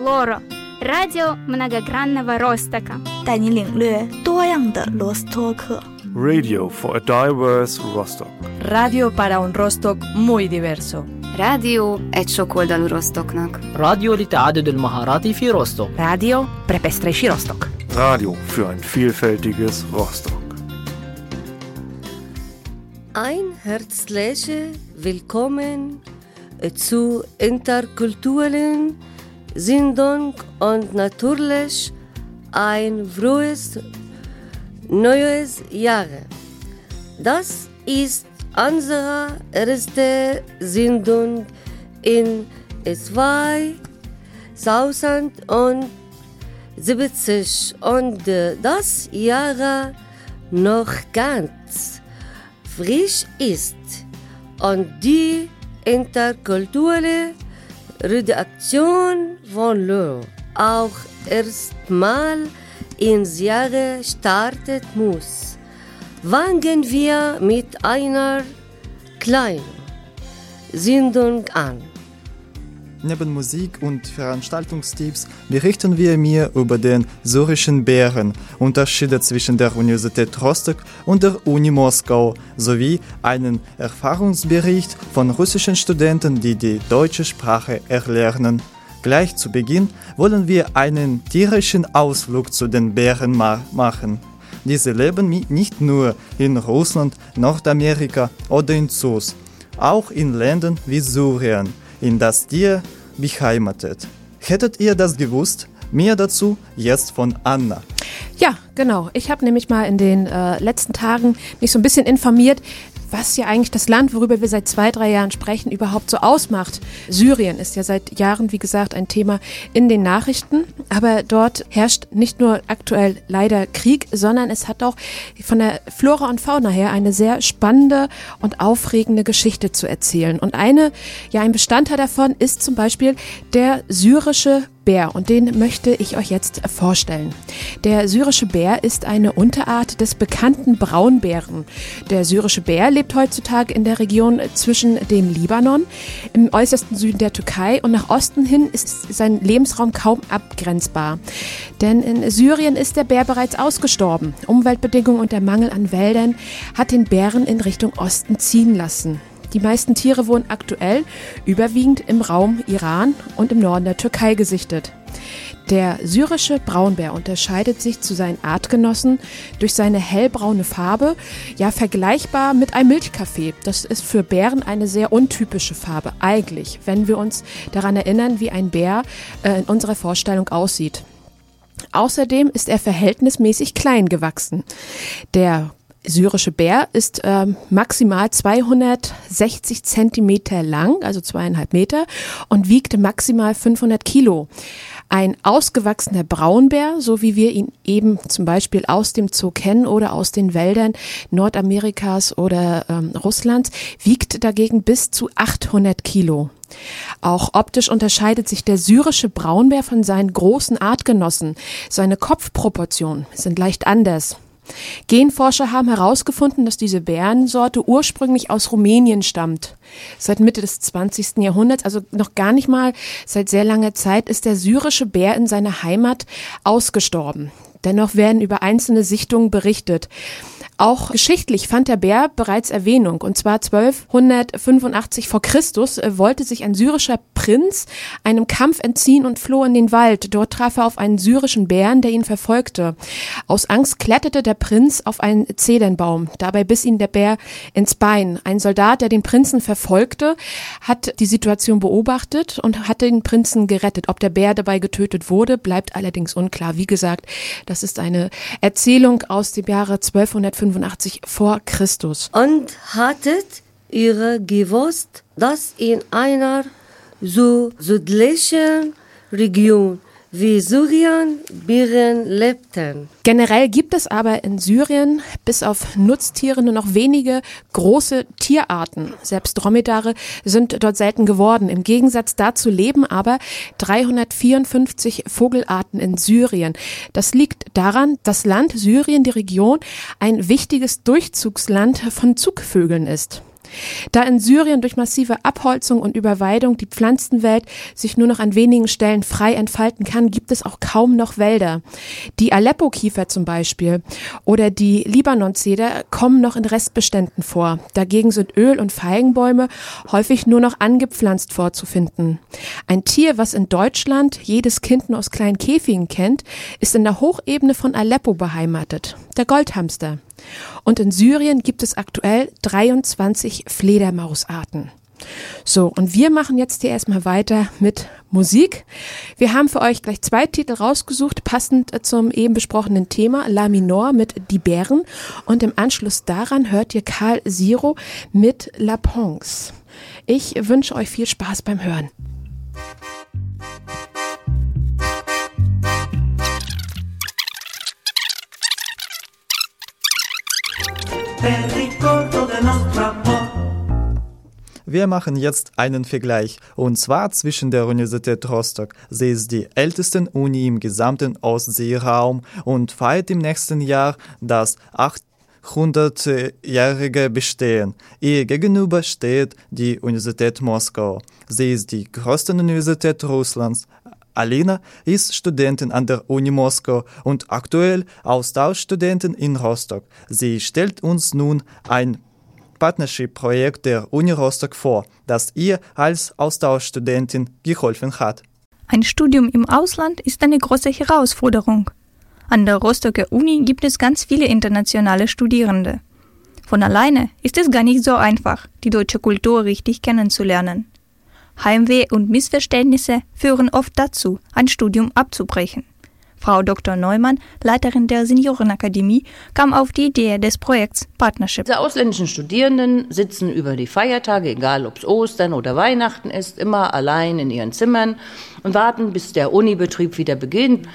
Лоро, радио многогранного Ростока. 带你领略多样的罗斯托克。 Radio for a diverse Rostock. Radio para un Rostock muy diverso. rádió egy sokoldalú Rostoknak. راديو لتعدد المهارات في روستوك Radio pre pestrejší Rostok. Radio für ein vielfältiges Rostock. Ein herzliches Willkommen zu interkulturellen Sendung und natürlich ein frohes neues Jahr. Das ist unsere erste Sendung in 2070 und das Jahr noch ganz frisch ist und die interkulturelle Redaktion von Lö auch erstmal ins Jahr startet muss, fangen wir mit einer kleinen Sendung an. Neben Musik und Veranstaltungstipps berichten wir mir über den syrischen Bären, Unterschiede zwischen der Universität Rostock und der Uni Moskau sowie einen Erfahrungsbericht von russischen Studenten, die die deutsche Sprache erlernen. Gleich zu Beginn wollen wir einen tierischen Ausflug zu den Bären ma machen. Diese leben nicht nur in Russland, Nordamerika oder in Zoos, auch in Ländern wie Syrien, in das Tier beheimatet. Hättet ihr das gewusst? Mehr dazu jetzt von Anna. Ja, genau. Ich habe nämlich mal in den äh, letzten Tagen mich so ein bisschen informiert, was ja eigentlich das Land, worüber wir seit zwei, drei Jahren sprechen, überhaupt so ausmacht. Syrien ist ja seit Jahren, wie gesagt, ein Thema in den Nachrichten. Aber dort herrscht nicht nur aktuell leider Krieg, sondern es hat auch von der Flora und Fauna her eine sehr spannende und aufregende Geschichte zu erzählen. Und eine, ja, ein Bestandteil davon ist zum Beispiel der syrische Bär und den möchte ich euch jetzt vorstellen. Der syrische Bär ist eine Unterart des bekannten Braunbären. Der syrische Bär lebt heutzutage in der Region zwischen dem Libanon, im äußersten Süden der Türkei und nach Osten hin ist sein Lebensraum kaum abgrenzbar. Denn in Syrien ist der Bär bereits ausgestorben. Umweltbedingungen und der Mangel an Wäldern hat den Bären in Richtung Osten ziehen lassen. Die meisten Tiere wurden aktuell überwiegend im Raum Iran und im Norden der Türkei gesichtet. Der syrische Braunbär unterscheidet sich zu seinen Artgenossen durch seine hellbraune Farbe, ja vergleichbar mit einem Milchkaffee. Das ist für Bären eine sehr untypische Farbe, eigentlich, wenn wir uns daran erinnern, wie ein Bär äh, in unserer Vorstellung aussieht. Außerdem ist er verhältnismäßig klein gewachsen. Der syrische Bär ist ähm, maximal 260 Zentimeter lang, also zweieinhalb Meter, und wiegt maximal 500 Kilo. Ein ausgewachsener Braunbär, so wie wir ihn eben zum Beispiel aus dem Zoo kennen oder aus den Wäldern Nordamerikas oder ähm, Russlands, wiegt dagegen bis zu 800 Kilo. Auch optisch unterscheidet sich der syrische Braunbär von seinen großen Artgenossen. Seine Kopfproportionen sind leicht anders. Genforscher haben herausgefunden, dass diese Bärensorte ursprünglich aus Rumänien stammt. Seit Mitte des 20. Jahrhunderts, also noch gar nicht mal seit sehr langer Zeit, ist der syrische Bär in seiner Heimat ausgestorben. Dennoch werden über einzelne Sichtungen berichtet. Auch geschichtlich fand der Bär bereits Erwähnung. Und zwar 1285 vor Christus äh, wollte sich ein syrischer Prinz einem Kampf entziehen und floh in den Wald. Dort traf er auf einen syrischen Bären, der ihn verfolgte. Aus Angst kletterte der Prinz auf einen Zedernbaum. Dabei biss ihn der Bär ins Bein. Ein Soldat, der den Prinzen verfolgte, hat die Situation beobachtet und hat den Prinzen gerettet. Ob der Bär dabei getötet wurde, bleibt allerdings unklar. Wie gesagt, das ist eine Erzählung aus dem Jahre 1285 vor Christus. Und hattet ihr gewusst, dass in einer so südlichen Region wie Syrien Bären lebten? Generell gibt es aber in Syrien bis auf Nutztiere nur noch wenige große Tierarten. Selbst Dromedare sind dort selten geworden. Im Gegensatz dazu leben aber 354 Vogelarten in Syrien. Das liegt daran, dass Land Syrien, die Region, ein wichtiges Durchzugsland von Zugvögeln ist. Da in Syrien durch massive Abholzung und Überweidung die Pflanzenwelt sich nur noch an wenigen Stellen frei entfalten kann, gibt es auch kaum noch Wälder. Die Aleppo-Kiefer zum Beispiel oder die Libanon-Zeder kommen noch in Restbeständen vor. Dagegen sind Öl- und Feigenbäume häufig nur noch angepflanzt vorzufinden. Ein Tier, was in Deutschland jedes Kind nur aus kleinen Käfigen kennt, ist in der Hochebene von Aleppo beheimatet. Der Goldhamster. Und in Syrien gibt es aktuell 23 Fledermausarten. So, und wir machen jetzt hier erstmal weiter mit Musik. Wir haben für euch gleich zwei Titel rausgesucht, passend zum eben besprochenen Thema La Minor mit Die Bären. Und im Anschluss daran hört ihr Karl Siro mit La Ponce. Ich wünsche euch viel Spaß beim Hören. Wir machen jetzt einen Vergleich, und zwar zwischen der Universität Rostock. Sie ist die älteste Uni im gesamten Ostseeraum und feiert im nächsten Jahr das 800-jährige Bestehen. Ihr gegenüber steht die Universität Moskau. Sie ist die größte Universität Russlands. Alina ist Studentin an der Uni Moskau und aktuell Austauschstudentin in Rostock. Sie stellt uns nun ein Partnership-Projekt der Uni Rostock vor, das ihr als Austauschstudentin geholfen hat. Ein Studium im Ausland ist eine große Herausforderung. An der Rostocker Uni gibt es ganz viele internationale Studierende. Von alleine ist es gar nicht so einfach, die deutsche Kultur richtig kennenzulernen. Heimweh und Missverständnisse führen oft dazu, ein Studium abzubrechen. Frau Dr. Neumann, Leiterin der Seniorenakademie, kam auf die Idee des Projekts Partnership. Die ausländischen Studierenden sitzen über die Feiertage, egal ob es Ostern oder Weihnachten ist, immer allein in ihren Zimmern und warten, bis der Unibetrieb wieder beginnt.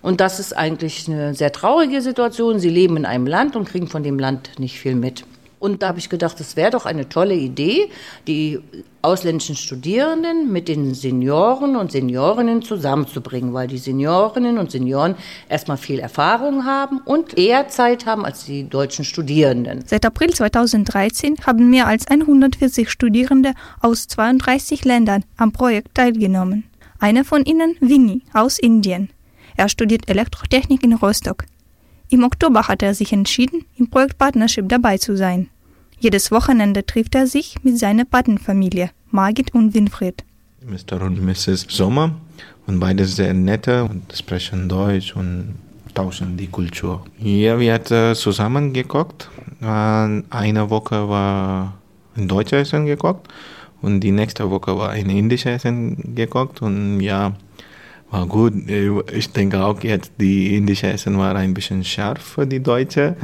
Und das ist eigentlich eine sehr traurige Situation. Sie leben in einem Land und kriegen von dem Land nicht viel mit. Und da habe ich gedacht, das wäre doch eine tolle Idee, die ausländischen Studierenden mit den Senioren und Seniorinnen zusammenzubringen, weil die Seniorinnen und Senioren erstmal viel Erfahrung haben und eher Zeit haben als die deutschen Studierenden. Seit April 2013 haben mehr als 140 Studierende aus 32 Ländern am Projekt teilgenommen. Einer von ihnen, Vinny, aus Indien. Er studiert Elektrotechnik in Rostock. Im Oktober hat er sich entschieden, im Projekt Partnership dabei zu sein. Jedes Wochenende trifft er sich mit seiner Patenfamilie, Margit und Winfried. Mr. und Mrs. Sommer und beide sehr nette und sprechen Deutsch und tauschen die Kultur. Ja, wir haben zusammen gekocht. Eine Woche war ein deutsches Essen gekocht und die nächste Woche war ein indisches Essen gekocht und ja, war gut. Ich denke auch jetzt, die indische Essen war ein bisschen scharf für die Deutsche.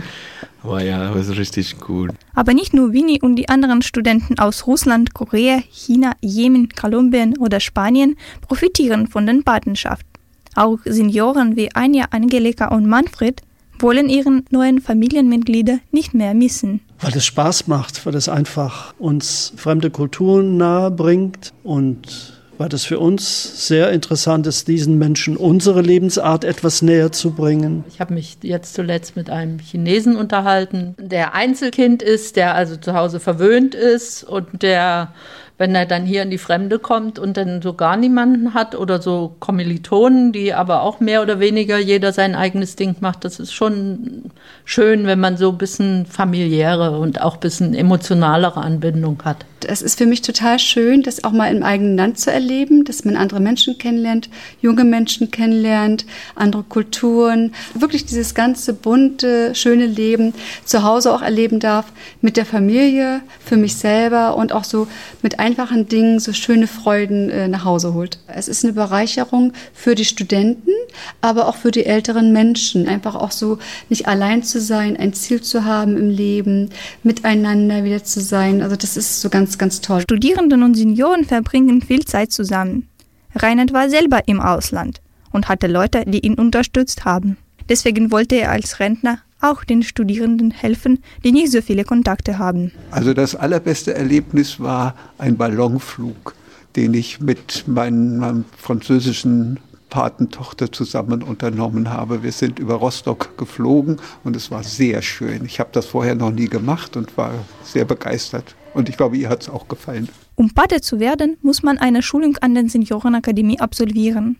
Aber ja, das war richtig gut. Aber nicht nur Winnie und die anderen Studenten aus Russland, Korea, China, Jemen, Kolumbien oder Spanien profitieren von den Patenschaften. Auch Senioren wie Anja, Angelika und Manfred wollen ihren neuen Familienmitglieder nicht mehr missen. Weil es Spaß macht, weil es einfach uns fremde Kulturen nahe bringt und weil das für uns sehr interessant ist, diesen Menschen unsere Lebensart etwas näher zu bringen. Ich habe mich jetzt zuletzt mit einem Chinesen unterhalten, der Einzelkind ist, der also zu Hause verwöhnt ist und der wenn er dann hier in die Fremde kommt und dann so gar niemanden hat oder so Kommilitonen, die aber auch mehr oder weniger jeder sein eigenes Ding macht, das ist schon schön, wenn man so ein bisschen familiäre und auch ein bisschen emotionalere Anbindung hat. Es ist für mich total schön, das auch mal im eigenen Land zu erleben, dass man andere Menschen kennenlernt, junge Menschen kennenlernt, andere Kulturen, wirklich dieses ganze bunte, schöne Leben zu Hause auch erleben darf, mit der Familie, für mich selber und auch so mit einfachen Dingen so schöne Freuden äh, nach Hause holt. Es ist eine Bereicherung für die Studenten, aber auch für die älteren Menschen, einfach auch so nicht allein zu sein, ein Ziel zu haben im Leben, miteinander wieder zu sein. Also das ist so ganz, ganz toll. Studierenden und Senioren verbringen viel Zeit zusammen. Reinhard war selber im Ausland und hatte Leute, die ihn unterstützt haben. Deswegen wollte er als Rentner auch den Studierenden helfen, die nicht so viele Kontakte haben. Also das allerbeste Erlebnis war ein Ballonflug, den ich mit meinem französischen Patentochter zusammen unternommen habe. Wir sind über Rostock geflogen und es war sehr schön. Ich habe das vorher noch nie gemacht und war sehr begeistert. Und ich glaube, ihr hat es auch gefallen. Um Pate zu werden, muss man eine Schulung an der Seniorenakademie absolvieren.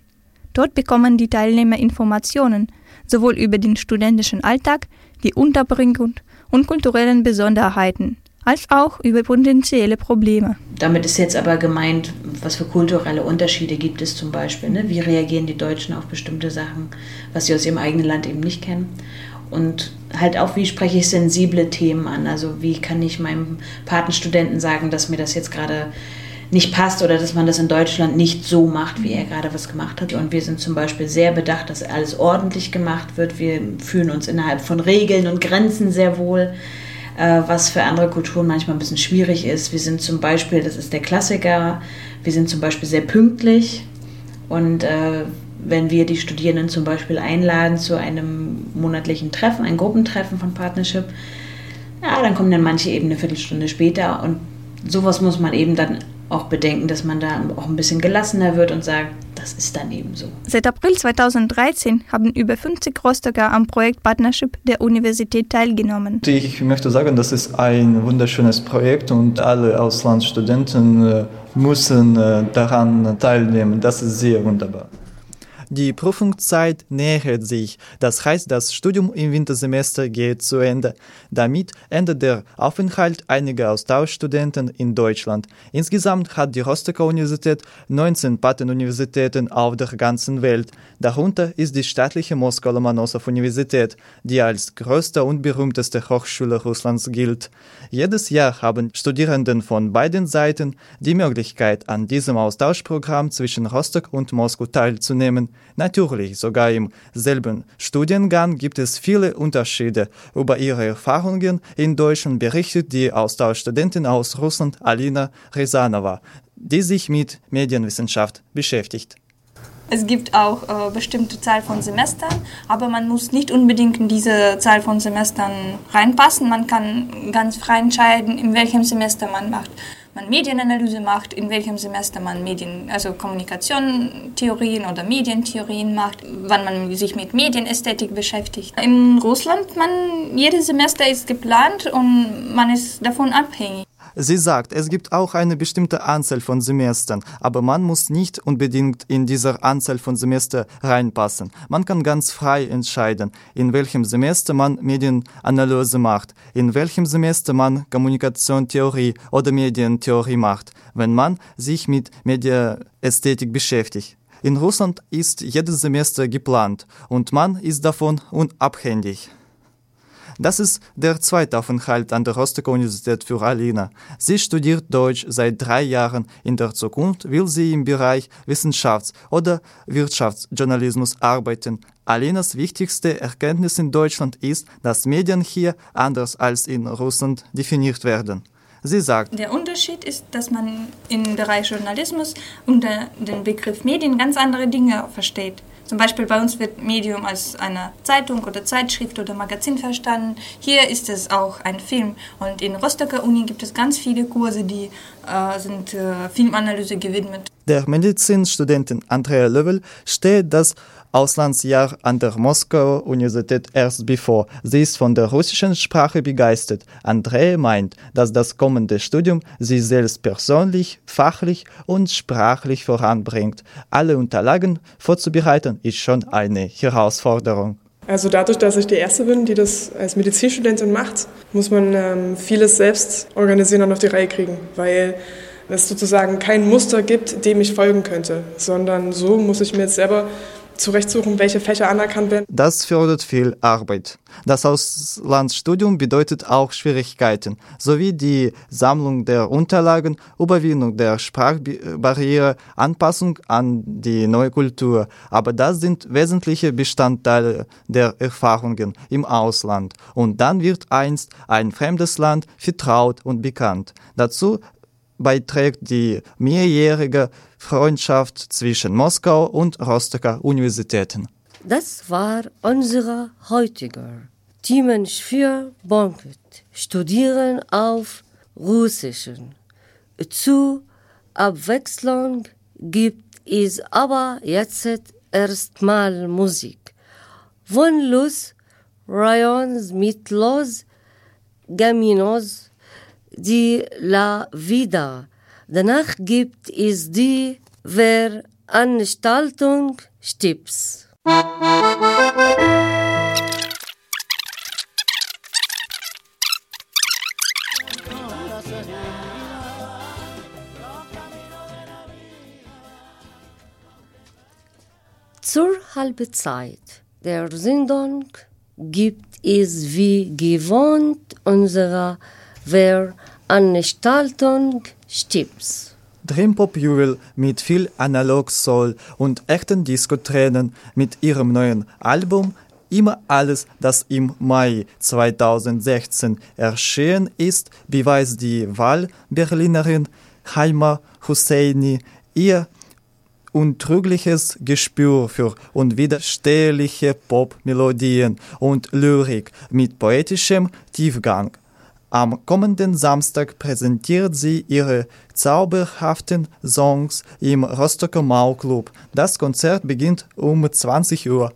Dort bekommen die Teilnehmer Informationen, sowohl über den studentischen Alltag, die Unterbringung und kulturellen Besonderheiten, als auch über potenzielle Probleme. Damit ist jetzt aber gemeint, was für kulturelle Unterschiede gibt es zum Beispiel. Ne? Wie reagieren die Deutschen auf bestimmte Sachen, was sie aus ihrem eigenen Land eben nicht kennen. Und halt auch, wie spreche ich sensible Themen an? Also wie kann ich meinem Patenstudenten sagen, dass mir das jetzt gerade nicht passt oder dass man das in Deutschland nicht so macht, wie er gerade was gemacht hat. Und wir sind zum Beispiel sehr bedacht, dass alles ordentlich gemacht wird. Wir fühlen uns innerhalb von Regeln und Grenzen sehr wohl, äh, was für andere Kulturen manchmal ein bisschen schwierig ist. Wir sind zum Beispiel, das ist der Klassiker, wir sind zum Beispiel sehr pünktlich und äh, wenn wir die Studierenden zum Beispiel einladen zu einem monatlichen Treffen, ein Gruppentreffen von Partnership, ja, dann kommen dann manche eben eine Viertelstunde später und sowas muss man eben dann auch bedenken, dass man da auch ein bisschen gelassener wird und sagt, das ist dann eben so. Seit April 2013 haben über 50 Rostocker am Projekt Partnership der Universität teilgenommen. Ich möchte sagen, das ist ein wunderschönes Projekt und alle Auslandsstudenten äh, müssen äh, daran teilnehmen. Das ist sehr wunderbar. Die Prüfungszeit nähert sich. Das heißt, das Studium im Wintersemester geht zu Ende. Damit endet der Aufenthalt einiger Austauschstudenten in Deutschland. Insgesamt hat die Rostocker Universität 19 Patenuniversitäten auf der ganzen Welt. Darunter ist die staatliche Moskau-Lomonossow-Universität, die als größte und berühmteste Hochschule Russlands gilt. Jedes Jahr haben Studierenden von beiden Seiten die Möglichkeit, an diesem Austauschprogramm zwischen Rostock und Moskau teilzunehmen. Natürlich, sogar im selben Studiengang gibt es viele Unterschiede. Über ihre Erfahrungen in Deutschland berichtet die Austauschstudentin aus Russland Alina Rezanova, die sich mit Medienwissenschaft beschäftigt. Es gibt auch äh, bestimmte Zahl von Semestern, aber man muss nicht unbedingt in diese Zahl von Semestern reinpassen. Man kann ganz frei entscheiden, in welchem Semester man macht man Medienanalyse macht, in welchem Semester man Medien, also Kommunikationstheorien oder Medientheorien macht, wann man sich mit Medienästhetik beschäftigt. In Russland, man, jedes Semester ist geplant und man ist davon abhängig. Sie sagt, es gibt auch eine bestimmte Anzahl von Semestern, aber man muss nicht unbedingt in dieser Anzahl von Semester reinpassen. Man kann ganz frei entscheiden, in welchem Semester man Medienanalyse macht, in welchem Semester man Kommunikationstheorie oder Medientheorie macht, wenn man sich mit Mediaästhetik beschäftigt. In Russland ist jedes Semester geplant und man ist davon unabhängig. Das ist der zweite Aufenthalt an der Rostocker Universität für Alina. Sie studiert Deutsch seit drei Jahren. In der Zukunft will sie im Bereich Wissenschafts- oder Wirtschaftsjournalismus arbeiten. Alinas wichtigste Erkenntnis in Deutschland ist, dass Medien hier anders als in Russland definiert werden. Sie sagt, der Unterschied ist, dass man im Bereich Journalismus unter dem Begriff Medien ganz andere Dinge versteht. Zum Beispiel bei uns wird Medium als eine Zeitung oder Zeitschrift oder Magazin verstanden. Hier ist es auch ein Film. Und in Rostocker Uni gibt es ganz viele Kurse, die äh, sind äh, Filmanalyse gewidmet. Der Medizinstudentin Andrea Löwel steht das Auslandsjahr an der Moskauer Universität erst bevor. Sie ist von der russischen Sprache begeistert. Andrea meint, dass das kommende Studium sie selbst persönlich, fachlich und sprachlich voranbringt. Alle Unterlagen vorzubereiten ist schon eine Herausforderung. Also dadurch, dass ich die Erste bin, die das als Medizinstudentin macht, muss man ähm, vieles selbst organisieren und auf die Reihe kriegen, weil es sozusagen kein Muster gibt, dem ich folgen könnte, sondern so muss ich mir jetzt selber zurechtsuchen, welche Fächer anerkannt werden. Das fördert viel Arbeit. Das Auslandsstudium bedeutet auch Schwierigkeiten, sowie die Sammlung der Unterlagen, Überwindung der Sprachbarriere, Anpassung an die neue Kultur. Aber das sind wesentliche Bestandteile der Erfahrungen im Ausland. Und dann wird einst ein fremdes Land vertraut und bekannt. Dazu beiträgt die mehrjährige Freundschaft zwischen Moskau und Rostocker Universitäten. Das war unsere heutige Themen für Banket. Studieren auf Russischen. Zu Abwechslung gibt es aber jetzt erstmal Musik. Von Rayons mit Los Gaminos, die La Vida. Danach gibt es die Veranstaltung Stips. Zur Halbzeit der Sendung gibt es wie gewohnt unsere Veranstaltung Stips. Dream Pop Jewel mit viel Analog Soul und echten Disco-Tränen mit ihrem neuen Album Immer alles, das im Mai 2016 erschienen ist, beweist die Wahl-Berlinerin Haima Husseini ihr untrügliches Gespür für unwiderstehliche Pop-Melodien und Lyrik mit poetischem Tiefgang. Am kommenden Samstag präsentiert sie ihre zauberhaften Songs im Rostocker Mauclub. Das Konzert beginnt um 20 Uhr.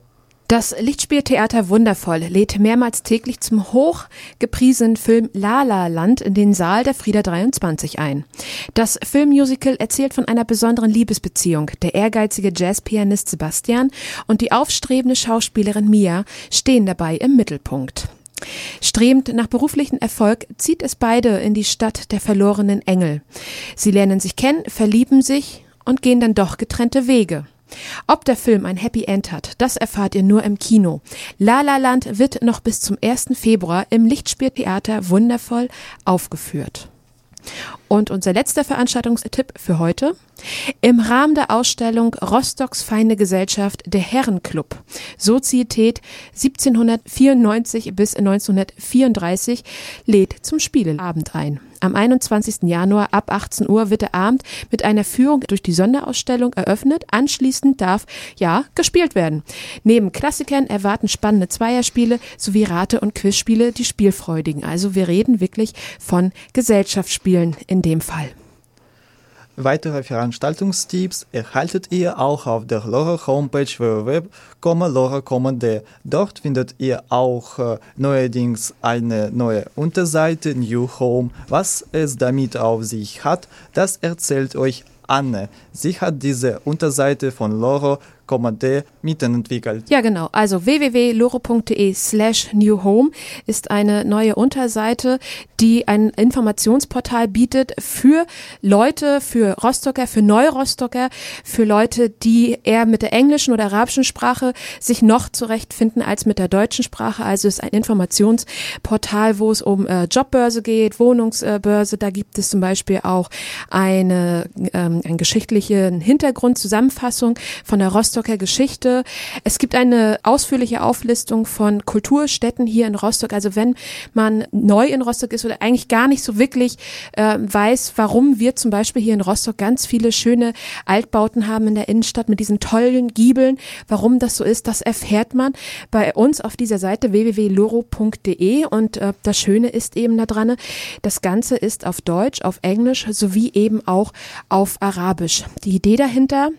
Das Lichtspieltheater Wundervoll lädt mehrmals täglich zum hochgepriesenen Film La La Land in den Saal der Frieda 23 ein. Das Filmmusical erzählt von einer besonderen Liebesbeziehung. Der ehrgeizige Jazzpianist Sebastian und die aufstrebende Schauspielerin Mia stehen dabei im Mittelpunkt. Strebend nach beruflichen Erfolg zieht es beide in die Stadt der verlorenen Engel. Sie lernen sich kennen, verlieben sich und gehen dann doch getrennte Wege. Ob der Film ein Happy End hat, das erfahrt ihr nur im Kino. La La Land wird noch bis zum 1. Februar im Lichtspieltheater wundervoll aufgeführt. Und unser letzter Veranstaltungstipp für heute. Im Rahmen der Ausstellung Rostocks feine Gesellschaft der Herrenclub Sozietät 1794 bis 1934 lädt zum Spieleabend ein. Am 21. Januar ab 18 Uhr wird der Abend mit einer Führung durch die Sonderausstellung eröffnet. Anschließend darf, ja, gespielt werden. Neben Klassikern erwarten spannende Zweierspiele sowie Rate- und Quizspiele die Spielfreudigen. Also wir reden wirklich von Gesellschaftsspielen in dem Fall. Weitere Veranstaltungstipps erhaltet ihr auch auf der LoRa Homepage www.lora.de. Dort findet ihr auch äh, neuerdings eine neue Unterseite New Home. Was es damit auf sich hat, das erzählt euch Anne. Sie hat diese Unterseite von Loro Kommande mitentwickelt. Ja, genau. Also www.loro.de slash newhome ist eine neue Unterseite, die ein Informationsportal bietet für Leute, für Rostocker, für Neurostocker, für Leute, die eher mit der englischen oder arabischen Sprache sich noch zurechtfinden als mit der deutschen Sprache. Also ist ein Informationsportal, wo es um äh, Jobbörse geht, Wohnungsbörse. Da gibt es zum Beispiel auch eine, ähm, eine geschichtliche Hintergrundzusammenfassung von der Rostocker Rostocker Geschichte. Es gibt eine ausführliche Auflistung von Kulturstätten hier in Rostock. Also wenn man neu in Rostock ist oder eigentlich gar nicht so wirklich äh, weiß, warum wir zum Beispiel hier in Rostock ganz viele schöne Altbauten haben in der Innenstadt mit diesen tollen Giebeln, warum das so ist, das erfährt man bei uns auf dieser Seite www.loro.de und äh, das Schöne ist eben daran, das Ganze ist auf Deutsch, auf Englisch sowie eben auch auf Arabisch. Die Idee dahinter,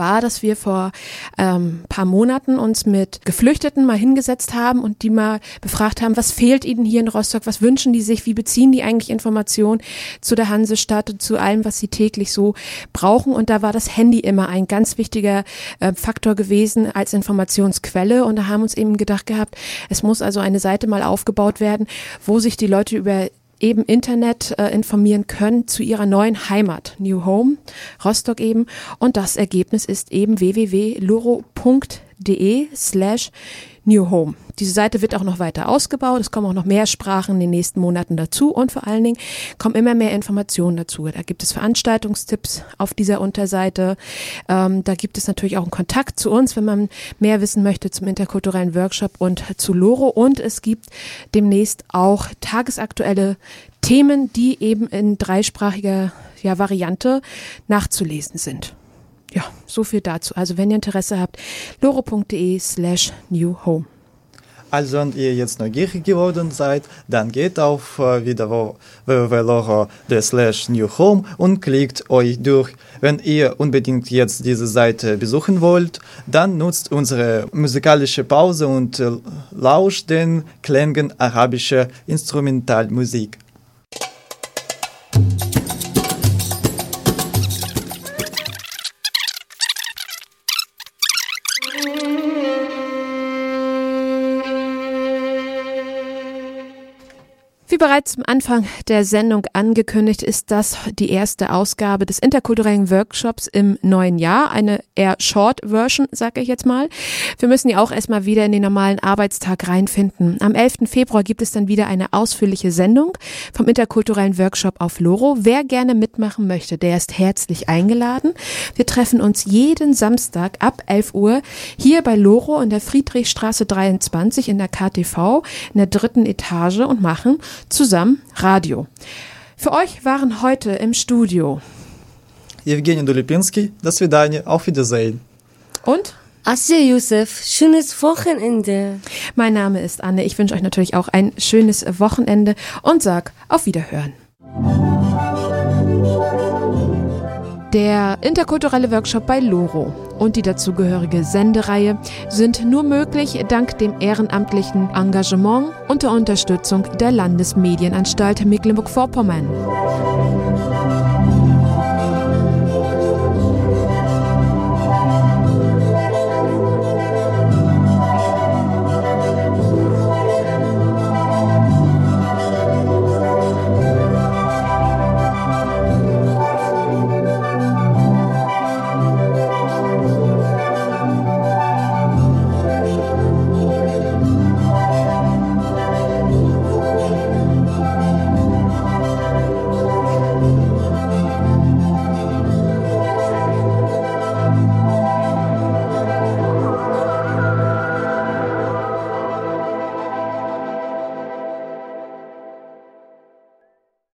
war, dass wir vor ähm, paar Monaten uns mit Geflüchteten mal hingesetzt haben und die mal befragt haben, was fehlt ihnen hier in Rostock, was wünschen die sich, wie beziehen die eigentlich Informationen zu der Hansestadt und zu allem, was sie täglich so brauchen. Und da war das Handy immer ein ganz wichtiger äh, Faktor gewesen als Informationsquelle. Und da haben uns eben gedacht gehabt, es muss also eine Seite mal aufgebaut werden, wo sich die Leute über eben Internet äh, informieren können zu ihrer neuen Heimat, New Home, Rostock eben. Und das Ergebnis ist eben www.loro.de slash New Home. Diese Seite wird auch noch weiter ausgebaut. Es kommen auch noch mehr Sprachen in den nächsten Monaten dazu und vor allen Dingen kommen immer mehr Informationen dazu. Da gibt es Veranstaltungstipps auf dieser Unterseite. Ähm, da gibt es natürlich auch einen Kontakt zu uns, wenn man mehr wissen möchte zum interkulturellen Workshop und zu Loro. Und es gibt demnächst auch tagesaktuelle Themen, die eben in dreisprachiger ja, Variante nachzulesen sind ja, so viel dazu. Also wenn ihr Interesse habt, loro.de slash new home. Also wenn ihr jetzt neugierig geworden seid, dann geht auf äh, wieder www.loro.slash new home und klickt euch durch. Wenn ihr unbedingt jetzt diese Seite besuchen wollt, dann nutzt unsere musikalische Pause und äh, lauscht den Klängen arabischer Instrumentalmusik. Bereits am Anfang der Sendung angekündigt, ist das die erste Ausgabe des interkulturellen Workshops im neuen Jahr. Eine eher Short Version, sage ich jetzt mal. Wir müssen ja auch erstmal wieder in den normalen Arbeitstag reinfinden. Am 11. Februar gibt es dann wieder eine ausführliche Sendung vom interkulturellen Workshop auf Loro. Wer gerne mitmachen möchte, der ist herzlich eingeladen. Wir treffen uns jeden Samstag ab 11 Uhr hier bei Loro in der Friedrichstraße 23 in der KTV in der dritten Etage und machen zusammen Radio. Für euch waren heute im Studio Evgeny Dulipinski, das свидания, auf Wiedersehen. Und? Asya Youssef, schönes Wochenende. Mein Name ist Anne. Ich wünsche euch natürlich auch ein schönes Wochenende und sag auf Wiederhören. Der interkulturelle Workshop bei Loro und die dazugehörige Sendereihe sind nur möglich dank dem ehrenamtlichen Engagement und der Unterstützung der Landesmedienanstalt Mecklenburg-Vorpommern.